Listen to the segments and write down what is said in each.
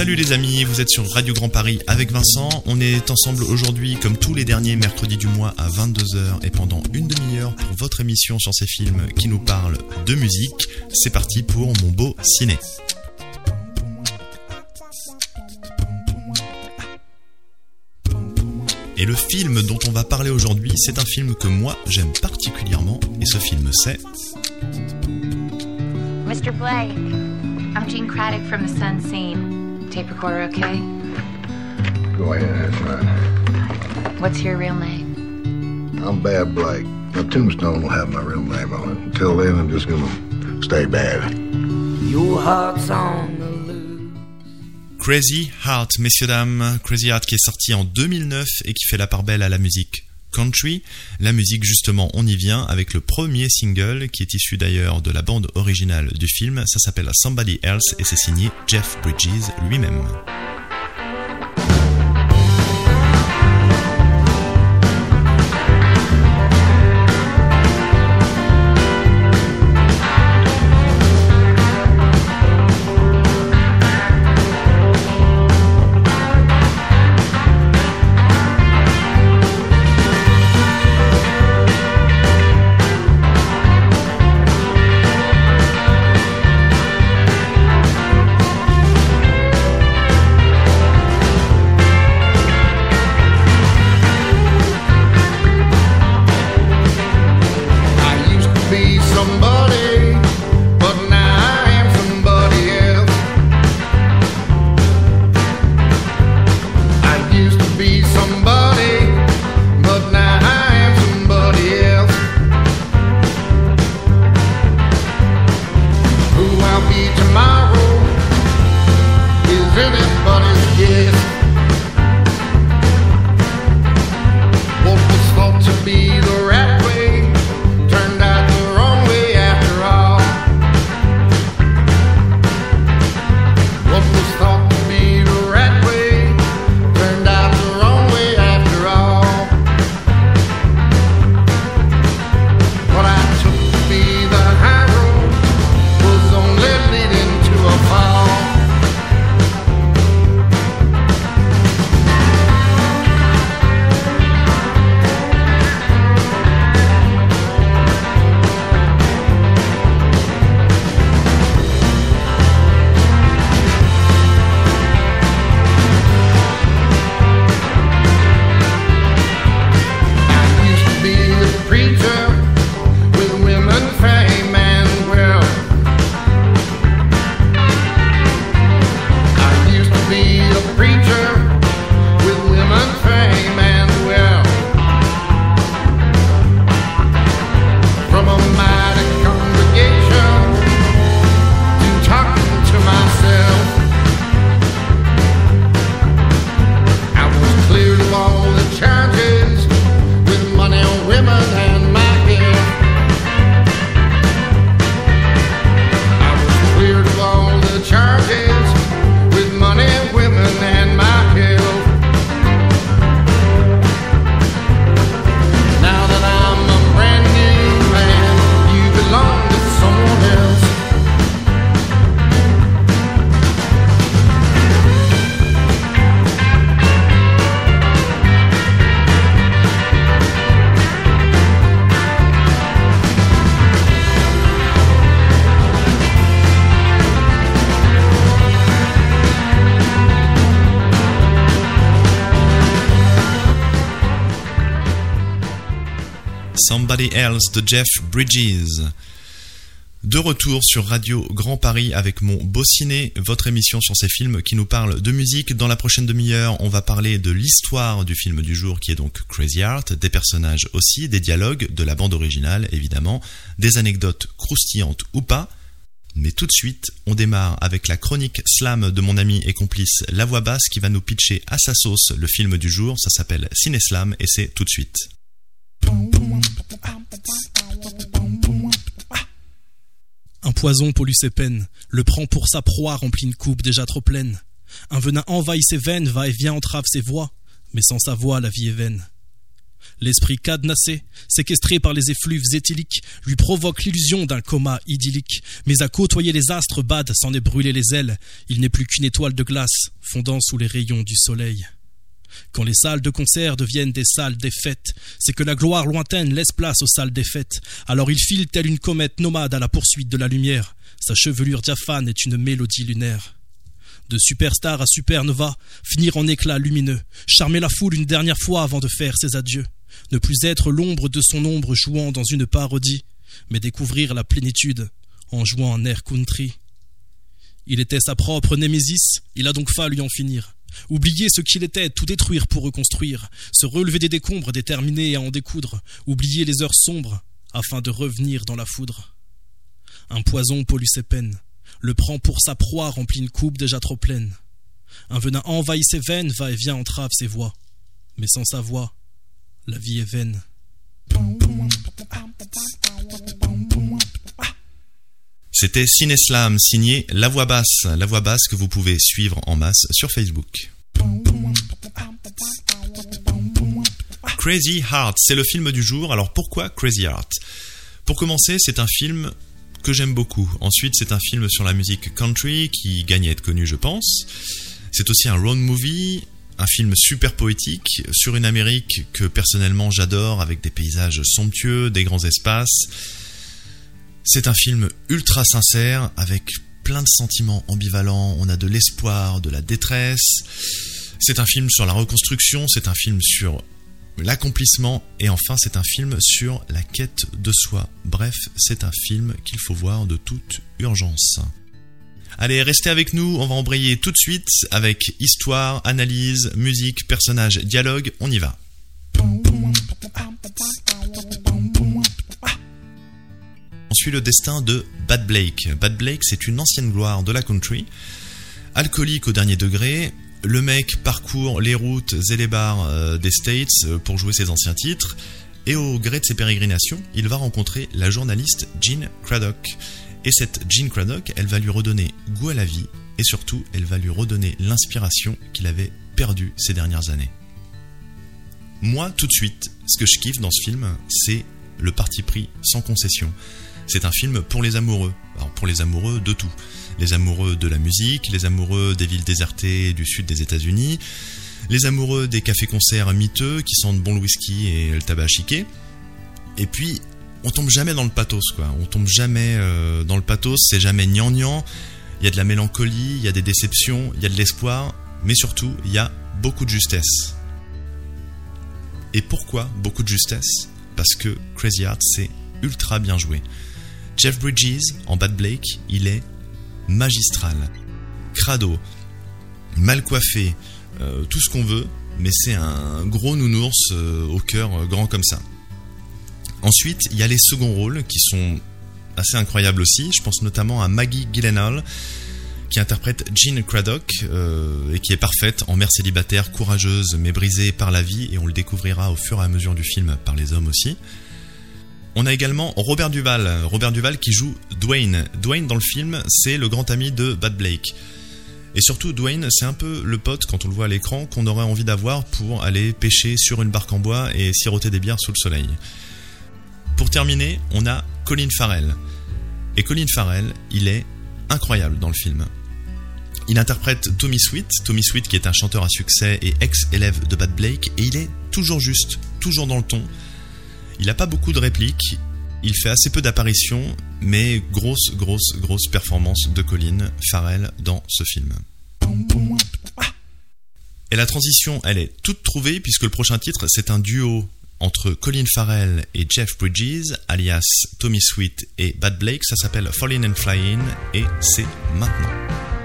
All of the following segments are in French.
Salut les amis, vous êtes sur Radio Grand Paris avec Vincent. On est ensemble aujourd'hui comme tous les derniers mercredis du mois à 22h et pendant une demi-heure pour votre émission sur ces films qui nous parlent de musique. C'est parti pour mon beau ciné. Et le film dont on va parler aujourd'hui, c'est un film que moi j'aime particulièrement et ce film c'est Mr. Blake, I'm Craddock from the Sun Scene. Tape recorder okay? Go ahead, that's right. What's your real name? I'm Bad Blake. Now, Tombstone will have my real name on it. Until then, I'm just gonna stay bad. Your heart's on the loose. Crazy Heart, messieurs dames. Crazy Heart qui est sorti en 2009 et qui fait la part belle à la musique country. La musique, justement, on y vient avec le premier single qui est issu d'ailleurs de la bande originale du film. Ça s'appelle Somebody Else et c'est signé Jeff Bridges lui-même. Somebody Else de Jeff Bridges. De retour sur Radio Grand Paris avec mon beau ciné, votre émission sur ces films qui nous parle de musique. Dans la prochaine demi-heure, on va parler de l'histoire du film du jour qui est donc Crazy Heart, des personnages aussi, des dialogues, de la bande originale évidemment, des anecdotes croustillantes ou pas. Mais tout de suite, on démarre avec la chronique slam de mon ami et complice La Voix Basse qui va nous pitcher à sa sauce le film du jour. Ça s'appelle Ciné Slam et c'est tout de suite. Poison pollue ses peines, le prend pour sa proie remplit une coupe déjà trop pleine. Un venin envahit ses veines, va et vient entrave ses voix, mais sans sa voix la vie est vaine. L'esprit cadenassé, séquestré par les effluves éthyliques, lui provoque l'illusion d'un coma idyllique. Mais à côtoyer les astres, Bad s'en est brûlé les ailes. Il n'est plus qu'une étoile de glace, fondant sous les rayons du soleil. Quand les salles de concert deviennent des salles des fêtes, c'est que la gloire lointaine laisse place aux salles des fêtes. Alors il file telle une comète nomade à la poursuite de la lumière. Sa chevelure diaphane est une mélodie lunaire. De superstar à supernova, finir en éclat lumineux, charmer la foule une dernière fois avant de faire ses adieux ne plus être l'ombre de son ombre jouant dans une parodie, mais découvrir la plénitude en jouant un air country. Il était sa propre némésis, il a donc fallu en finir. Oublier ce qu'il était, tout détruire pour reconstruire, se relever des décombres déterminés à en découdre, oublier les heures sombres afin de revenir dans la foudre. Un poison pollue ses peines, le prend pour sa proie remplit une coupe déjà trop pleine. Un venin envahit ses veines, va et vient entrave ses voix, mais sans sa voix, la vie est vaine. C'était Cineslam, signé La Voix Basse, la voix basse que vous pouvez suivre en masse sur Facebook. Crazy Heart, c'est le film du jour. Alors pourquoi Crazy Heart? Pour commencer, c'est un film que j'aime beaucoup. Ensuite, c'est un film sur la musique country qui gagne à être connu, je pense. C'est aussi un road movie, un film super poétique sur une Amérique que personnellement j'adore avec des paysages somptueux, des grands espaces. C'est un film ultra sincère avec plein de sentiments ambivalents. On a de l'espoir, de la détresse. C'est un film sur la reconstruction, c'est un film sur l'accomplissement et enfin c'est un film sur la quête de soi. Bref, c'est un film qu'il faut voir de toute urgence. Allez, restez avec nous, on va embrayer tout de suite avec histoire, analyse, musique, personnage, dialogue, on y va. Suit le destin de Bad Blake. Bad Blake, c'est une ancienne gloire de la country. Alcoolique au dernier degré, le mec parcourt les routes et les bars euh, des States euh, pour jouer ses anciens titres. Et au gré de ses pérégrinations, il va rencontrer la journaliste Jean Craddock. Et cette Jean Craddock, elle va lui redonner goût à la vie et surtout, elle va lui redonner l'inspiration qu'il avait perdue ces dernières années. Moi, tout de suite, ce que je kiffe dans ce film, c'est le parti pris sans concession. C'est un film pour les amoureux. Alors pour les amoureux de tout. Les amoureux de la musique, les amoureux des villes désertées du sud des États-Unis, les amoureux des cafés-concerts miteux qui sentent bon le whisky et le tabac chiqué. Et puis, on tombe jamais dans le pathos, quoi. On tombe jamais euh, dans le pathos, c'est jamais gnangnan. Il y a de la mélancolie, il y a des déceptions, il y a de l'espoir, mais surtout, il y a beaucoup de justesse. Et pourquoi beaucoup de justesse? Parce que Crazy Heart, c'est ultra bien joué. Jeff Bridges, en Bad Blake, il est magistral. Crado, mal coiffé, euh, tout ce qu'on veut, mais c'est un gros nounours euh, au cœur grand comme ça. Ensuite, il y a les seconds rôles qui sont assez incroyables aussi. Je pense notamment à Maggie Gyllenhaal qui interprète Jean Craddock euh, et qui est parfaite en mère célibataire, courageuse mais brisée par la vie et on le découvrira au fur et à mesure du film par les hommes aussi. On a également Robert Duval, Robert Duval qui joue Dwayne. Dwayne dans le film, c'est le grand ami de Bad Blake. Et surtout, Dwayne, c'est un peu le pote, quand on le voit à l'écran, qu'on aurait envie d'avoir pour aller pêcher sur une barque en bois et siroter des bières sous le soleil. Pour terminer, on a Colin Farrell. Et Colin Farrell, il est incroyable dans le film. Il interprète Tommy Sweet, Tommy Sweet qui est un chanteur à succès et ex-élève de Bad Blake, et il est toujours juste, toujours dans le ton. Il n'a pas beaucoup de répliques, il fait assez peu d'apparitions, mais grosse, grosse, grosse performance de Colin Farrell dans ce film. Et la transition, elle est toute trouvée puisque le prochain titre, c'est un duo entre Colin Farrell et Jeff Bridges, alias Tommy Sweet et Bad Blake. Ça s'appelle Falling and Flying et c'est maintenant.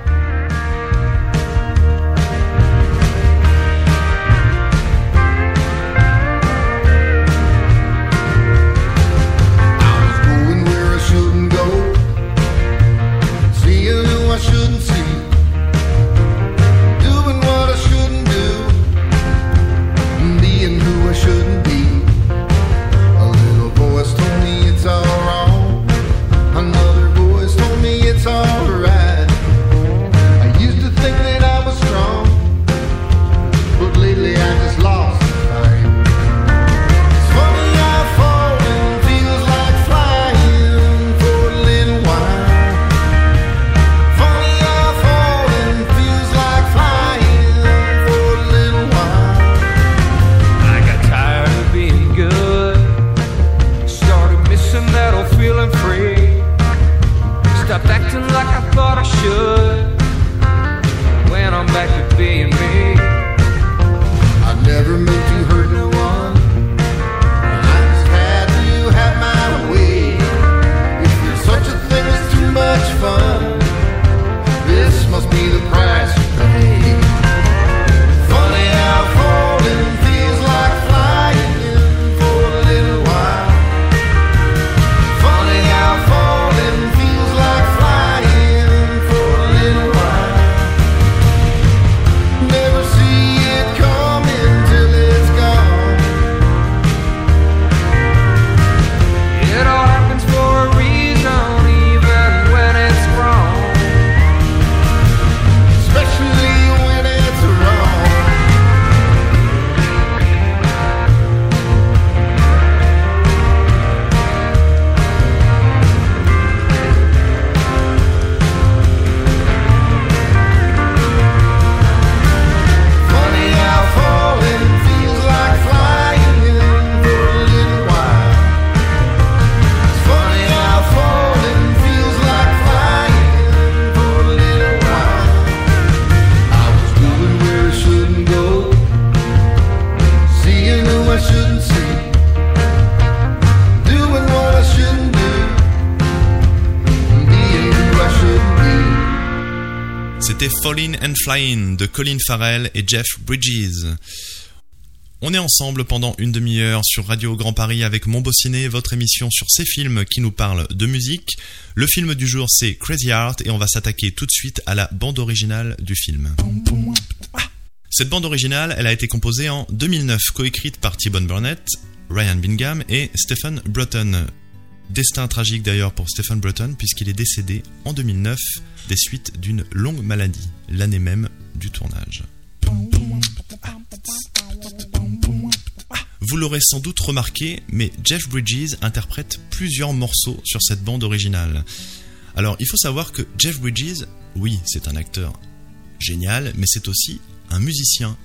Falling and Flying de Colin Farrell et Jeff Bridges. On est ensemble pendant une demi-heure sur Radio Grand Paris avec Mon Ciné, votre émission sur ces films qui nous parlent de musique. Le film du jour c'est Crazy Heart et on va s'attaquer tout de suite à la bande originale du film. Cette bande originale, elle a été composée en 2009, coécrite par T-Bone Burnett, Ryan Bingham et Stephen Broughton. Destin tragique d'ailleurs pour Stephen Broughton puisqu'il est décédé en 2009 des suites d'une longue maladie, l'année même du tournage. Vous l'aurez sans doute remarqué, mais Jeff Bridges interprète plusieurs morceaux sur cette bande originale. Alors, il faut savoir que Jeff Bridges, oui, c'est un acteur génial, mais c'est aussi un musicien,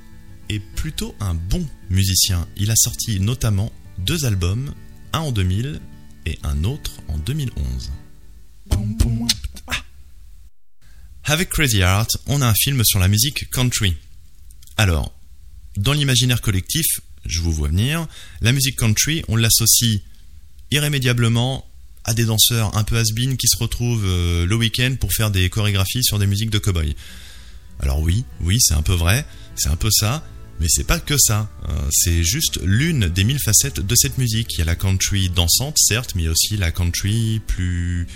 et plutôt un bon musicien. Il a sorti notamment deux albums, un en 2000 et un autre en 2011. Avec Crazy Heart, on a un film sur la musique country. Alors, dans l'imaginaire collectif, je vous vois venir, la musique country, on l'associe irrémédiablement à des danseurs un peu has qui se retrouvent euh, le week-end pour faire des chorégraphies sur des musiques de cow-boy. Alors oui, oui, c'est un peu vrai, c'est un peu ça, mais c'est pas que ça. Euh, c'est juste l'une des mille facettes de cette musique. Il y a la country dansante, certes, mais aussi la country plus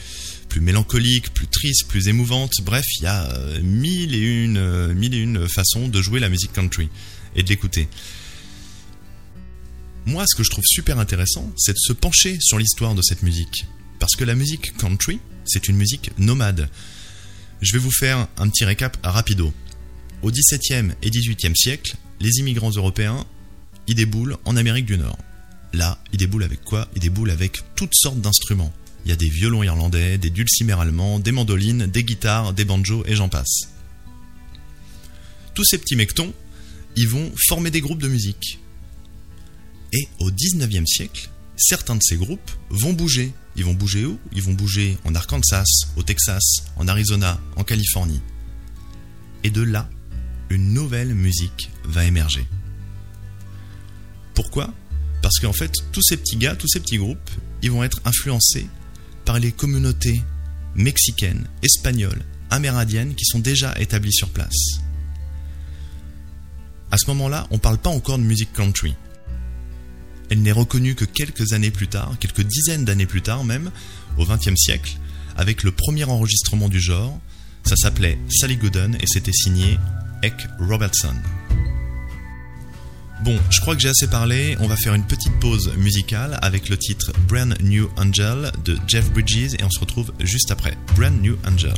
mélancolique, plus triste, plus émouvante. Bref, il y a euh, mille et une, mille et une façons de jouer la musique country et de l'écouter. Moi, ce que je trouve super intéressant, c'est de se pencher sur l'histoire de cette musique. Parce que la musique country, c'est une musique nomade. Je vais vous faire un petit récap rapido. Au XVIIe et XVIIIe siècle, les immigrants européens, ils déboulent en Amérique du Nord. Là, ils déboulent avec quoi? Ils déboulent avec toutes sortes d'instruments. Il y a des violons irlandais, des dulcimers allemands, des mandolines, des guitares, des banjos et j'en passe. Tous ces petits mectons, ils vont former des groupes de musique. Et au 19e siècle, certains de ces groupes vont bouger. Ils vont bouger où? Ils vont bouger en Arkansas, au Texas, en Arizona, en Californie. Et de là, une nouvelle musique va émerger. Pourquoi? Parce qu'en fait, tous ces petits gars, tous ces petits groupes, ils vont être influencés par les communautés mexicaines, espagnoles, amérindiennes qui sont déjà établies sur place. À ce moment-là, on ne parle pas encore de musique country. Elle n'est reconnue que quelques années plus tard, quelques dizaines d'années plus tard même, au XXe siècle, avec le premier enregistrement du genre. Ça s'appelait Sally Gooden et c'était signé Robertson. Bon, je crois que j'ai assez parlé, on va faire une petite pause musicale avec le titre Brand New Angel de Jeff Bridges et on se retrouve juste après. Brand New Angel.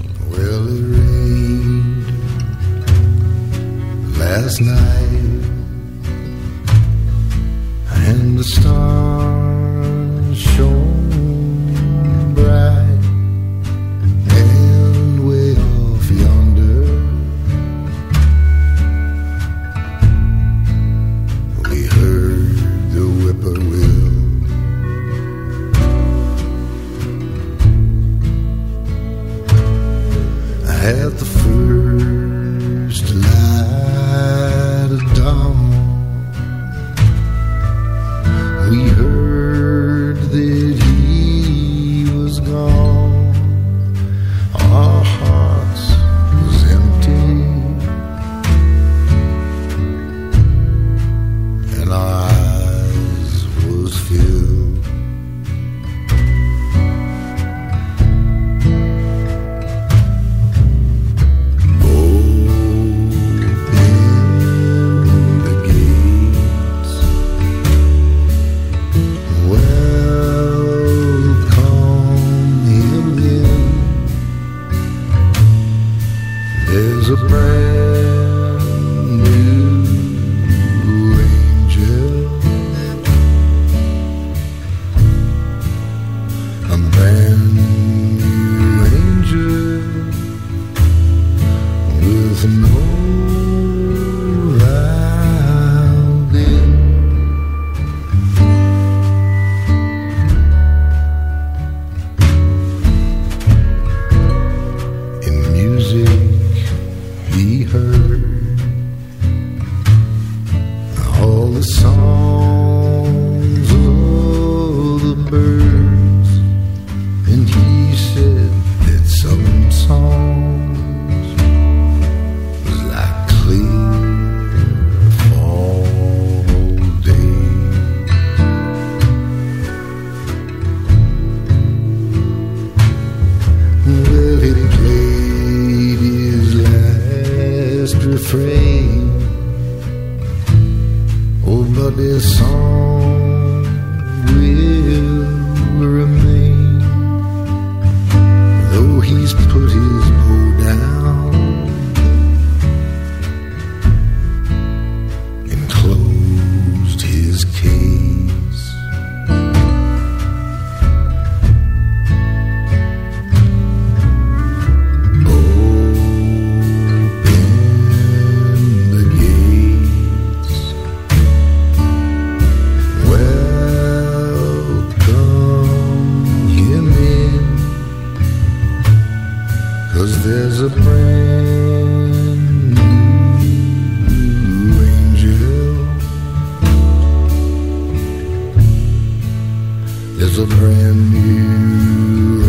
There's a brand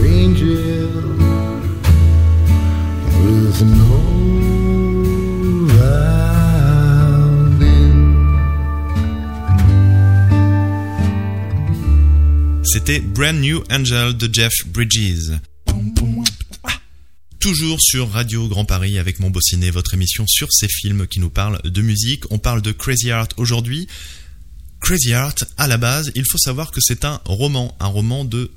angel. C'était Brand New Angel de Jeff Bridges. Toujours sur Radio Grand Paris avec mon beau votre émission sur ces films qui nous parlent de musique. On parle de Crazy Heart aujourd'hui. Crazy Heart, à la base, il faut savoir que c'est un roman, un roman de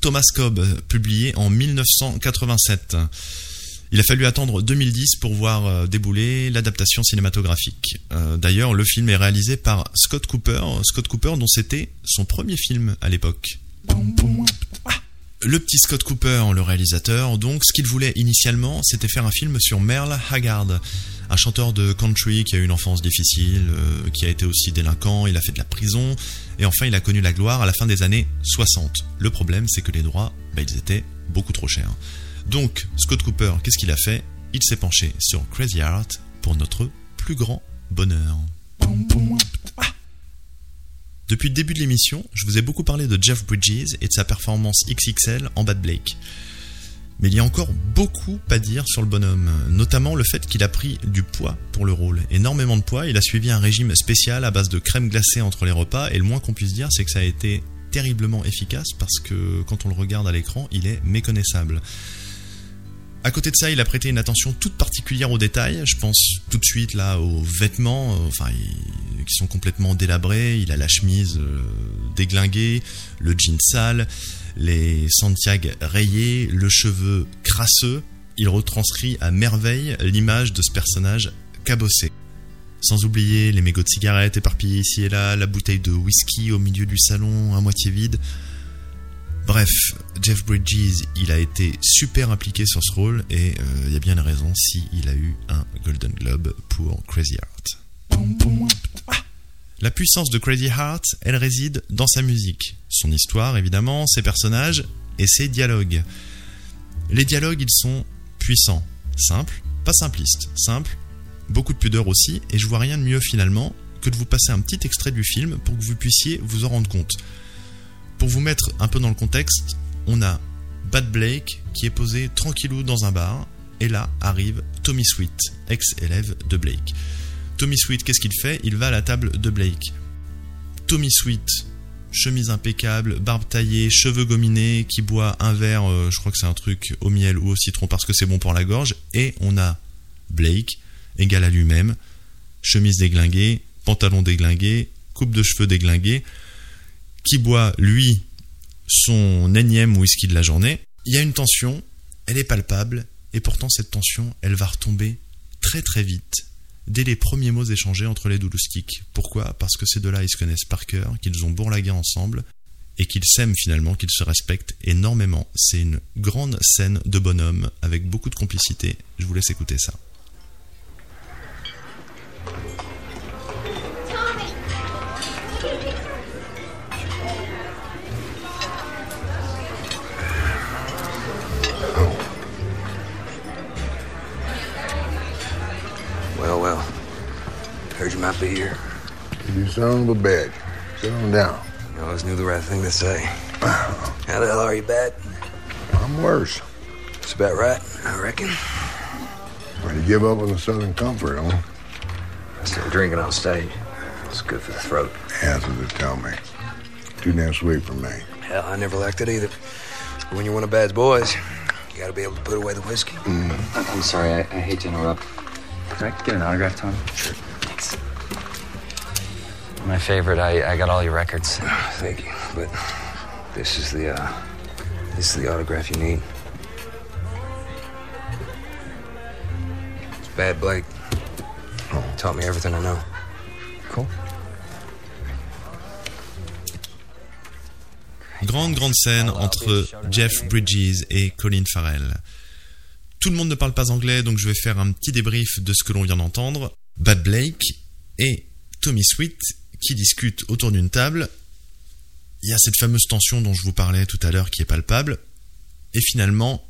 Thomas Cobb, publié en 1987. Il a fallu attendre 2010 pour voir euh, débouler l'adaptation cinématographique. Euh, D'ailleurs, le film est réalisé par Scott Cooper, Scott Cooper dont c'était son premier film à l'époque. Le petit Scott Cooper, le réalisateur, donc ce qu'il voulait initialement, c'était faire un film sur Merle Haggard, un chanteur de country qui a eu une enfance difficile, euh, qui a été aussi délinquant, il a fait de la prison, et enfin il a connu la gloire à la fin des années 60. Le problème, c'est que les droits, bah, ils étaient beaucoup trop chers. Donc, Scott Cooper, qu'est-ce qu'il a fait? Il s'est penché sur Crazy Heart pour notre plus grand bonheur. Depuis le début de l'émission, je vous ai beaucoup parlé de Jeff Bridges et de sa performance XXL en Bad Blake. Mais il y a encore beaucoup à dire sur le bonhomme, notamment le fait qu'il a pris du poids pour le rôle, énormément de poids, il a suivi un régime spécial à base de crème glacée entre les repas, et le moins qu'on puisse dire c'est que ça a été terriblement efficace parce que quand on le regarde à l'écran, il est méconnaissable. À côté de ça, il a prêté une attention toute particulière aux détails. Je pense tout de suite là aux vêtements, enfin il- qui sont complètement délabrés. Il a la chemise euh, déglinguée, le jean sale, les Santiago rayés, le cheveu crasseux. Il retranscrit à merveille l'image de ce personnage cabossé. Sans oublier les mégots de cigarettes éparpillés ici et là, la bouteille de whisky au milieu du salon à moitié vide. Bref, Jeff Bridges, il a été super impliqué sur ce rôle et euh, il y a bien une raison si il a eu un Golden Globe pour Crazy Heart. La puissance de Crazy Heart, elle réside dans sa musique, son histoire évidemment, ses personnages et ses dialogues. Les dialogues, ils sont puissants, simples, pas simplistes, simples, beaucoup de pudeur aussi, et je vois rien de mieux finalement que de vous passer un petit extrait du film pour que vous puissiez vous en rendre compte. Pour vous mettre un peu dans le contexte, on a Bad Blake qui est posé tranquillou dans un bar, et là arrive Tommy Sweet, ex-élève de Blake. Tommy Sweet, qu'est-ce qu'il fait? Il va à la table de Blake. Tommy Sweet, chemise impeccable, barbe taillée, cheveux gominés, qui boit un verre, euh, je crois que c'est un truc au miel ou au citron parce que c'est bon pour la gorge, et on a Blake, égal à lui-même, chemise déglinguée, pantalon déglingué, coupe de cheveux déglinguée, qui boit, lui, son énième whisky de la journée. Il y a une tension, elle est palpable, et pourtant cette tension, elle va retomber très très vite, dès les premiers mots échangés entre les deux loustiques. Pourquoi? Parce que ces deux-là, ils se connaissent par cœur, qu'ils ont bourlagué ensemble, et qu'ils s'aiment finalement, qu'ils se respectent énormément. C'est une grande scène de bonhomme, avec beaucoup de complicité. Je vous laisse écouter ça. Heard you might be here. You son of a bitch. Sit on down. You always knew the right thing to say. How the hell are you, Bat? I'm worse. It's about right, I reckon. Ready to give up on the Southern Comfort, huh? Still drinking on stage. It's good for the throat. That's what they tell me. Too damn sweet for me. Hell, I never liked it either. But when you're one of Bad's boys, you gotta be able to put away the whiskey. Mm-hmm. I'm sorry, I, I hate to interrupt. Can I get an autograph, Tom? Sure. My favorite. I, I got all your records. Thank you. But this is the uh this is the autograph you need. It's Bad Blake. Taught me everything I know. Cool. Grande, grande scène entre Jeff Bridges et Colin Farrell. Tout le monde ne parle pas anglais, donc je vais faire un petit débrief de ce que l'on vient d'entendre. Bad Blake et Tommy Sweet qui discutent autour d'une table. Il y a cette fameuse tension dont je vous parlais tout à l'heure qui est palpable. Et finalement,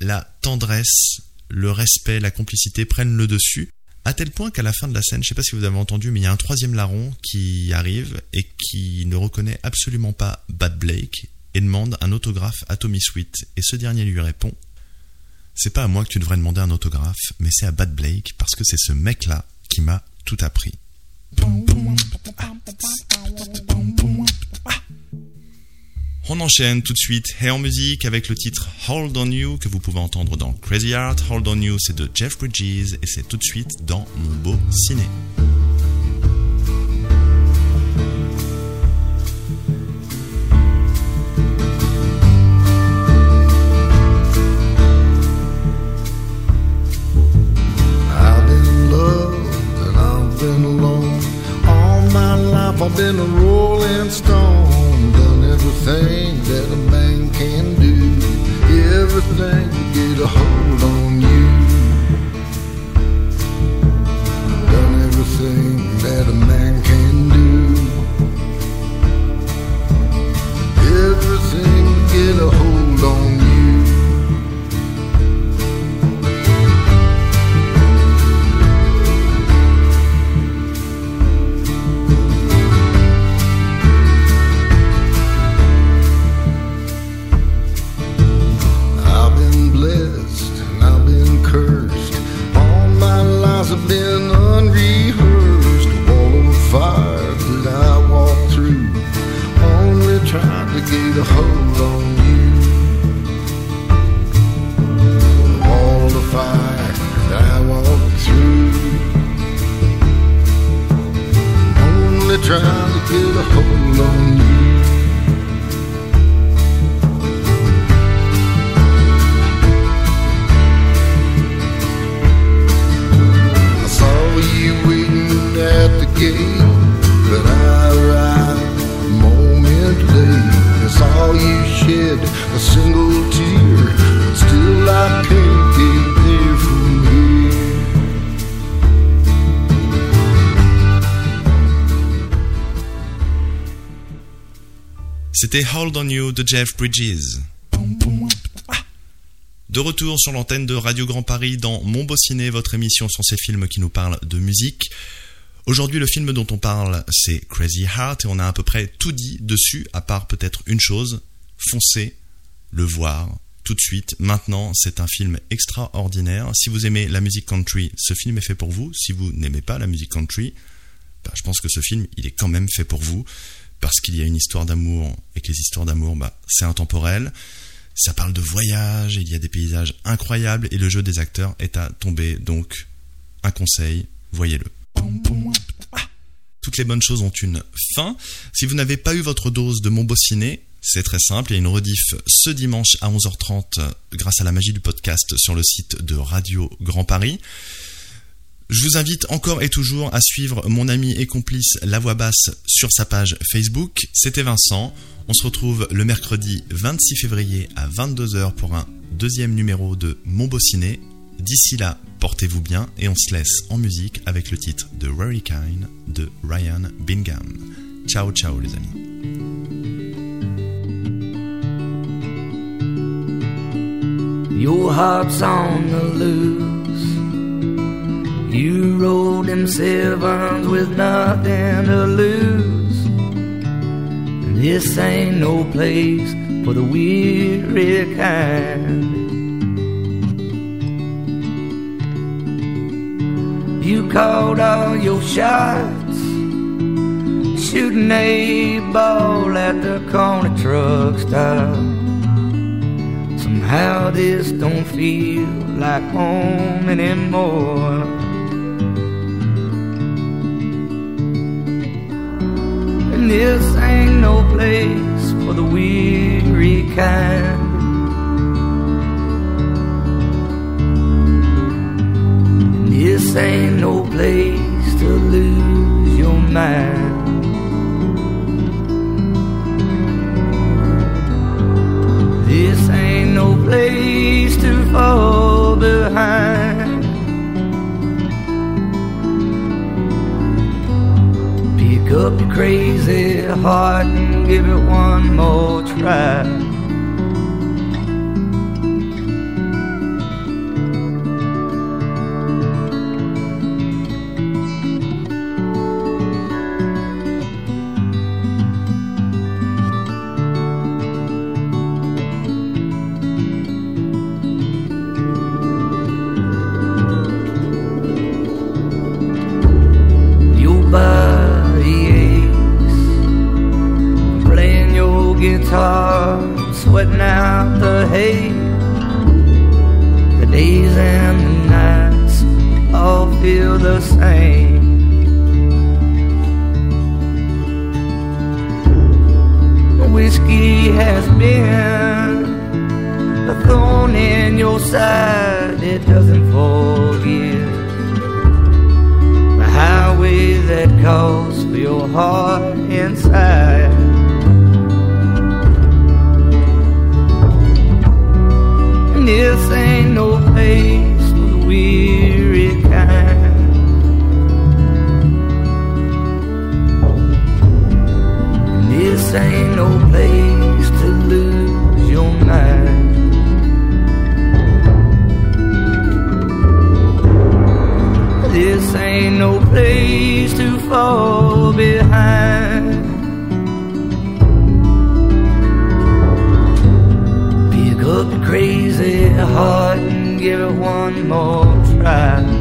la tendresse, le respect, la complicité prennent le dessus À tel point qu'à la fin de la scène, je sais pas si vous avez entendu, mais il y a un troisième larron qui arrive et qui ne reconnaît absolument pas Bad Blake et demande un autographe à Tommy Sweet. Et ce dernier lui répond C'est pas à moi que tu devrais demander un autographe, mais c'est à Bad Blake parce que c'est ce mec-là qui m'a tout appris. On enchaîne tout de suite et en musique avec le titre Hold On You que vous pouvez entendre dans Crazy Heart. Hold On You c'est de Jeff Bridges et c'est tout de suite dans Mon Beau Ciné. My lives C'était Hold On You de Jeff Bridges. De retour sur l'antenne de Radio Grand Paris dans Mon Beau Ciné, votre émission sur ces films qui nous parlent de musique. Aujourd'hui, le film dont on parle, c'est Crazy Heart et on a à peu près tout dit dessus, à part peut-être une chose, foncez le voir tout de suite. Maintenant, c'est un film extraordinaire. Si vous aimez la musique country, ce film est fait pour vous. Si vous n'aimez pas la musique country, bah, je pense que ce film, il est quand même fait pour vous parce qu'il y a une histoire d'amour et que les histoires d'amour, bah, c'est intemporel. Ça parle de voyage, il y a des paysages incroyables et le jeu des acteurs est à tomber. Donc, un conseil, voyez-le. Toutes les bonnes choses ont une fin. Si vous n'avez pas eu votre dose de Ciné, c'est très simple, il y a une rediff ce dimanche à 11h30 euh, grâce à la magie du podcast sur le site de Radio Grand Paris. Je vous invite encore et toujours à suivre mon ami et complice La Voix Basse sur sa page Facebook. C'était Vincent. On se retrouve le mercredi 26 février à 22h pour un deuxième numéro de Mon Beau Ciné. D'ici là, portez-vous bien et on se laisse en musique avec le titre de Hurricane de Ryan Bingham. Ciao ciao les amis. You rode them sevens with nothing to lose. This ain't no place for the weary kind. You called all your shots, shooting a ball at the corner truck stop. Somehow this don't feel like home anymore. This ain't no place for the weary kind. This ain't no place to lose your mind. This ain't no place to fall behind. Pick up your crazy heart and give it one more try. Same. Whiskey has been a thorn in your side, it doesn't forgive. The highway that calls for your heart inside. And this ain't no place no place to fall behind. Pick up your crazy heart and give it one more try.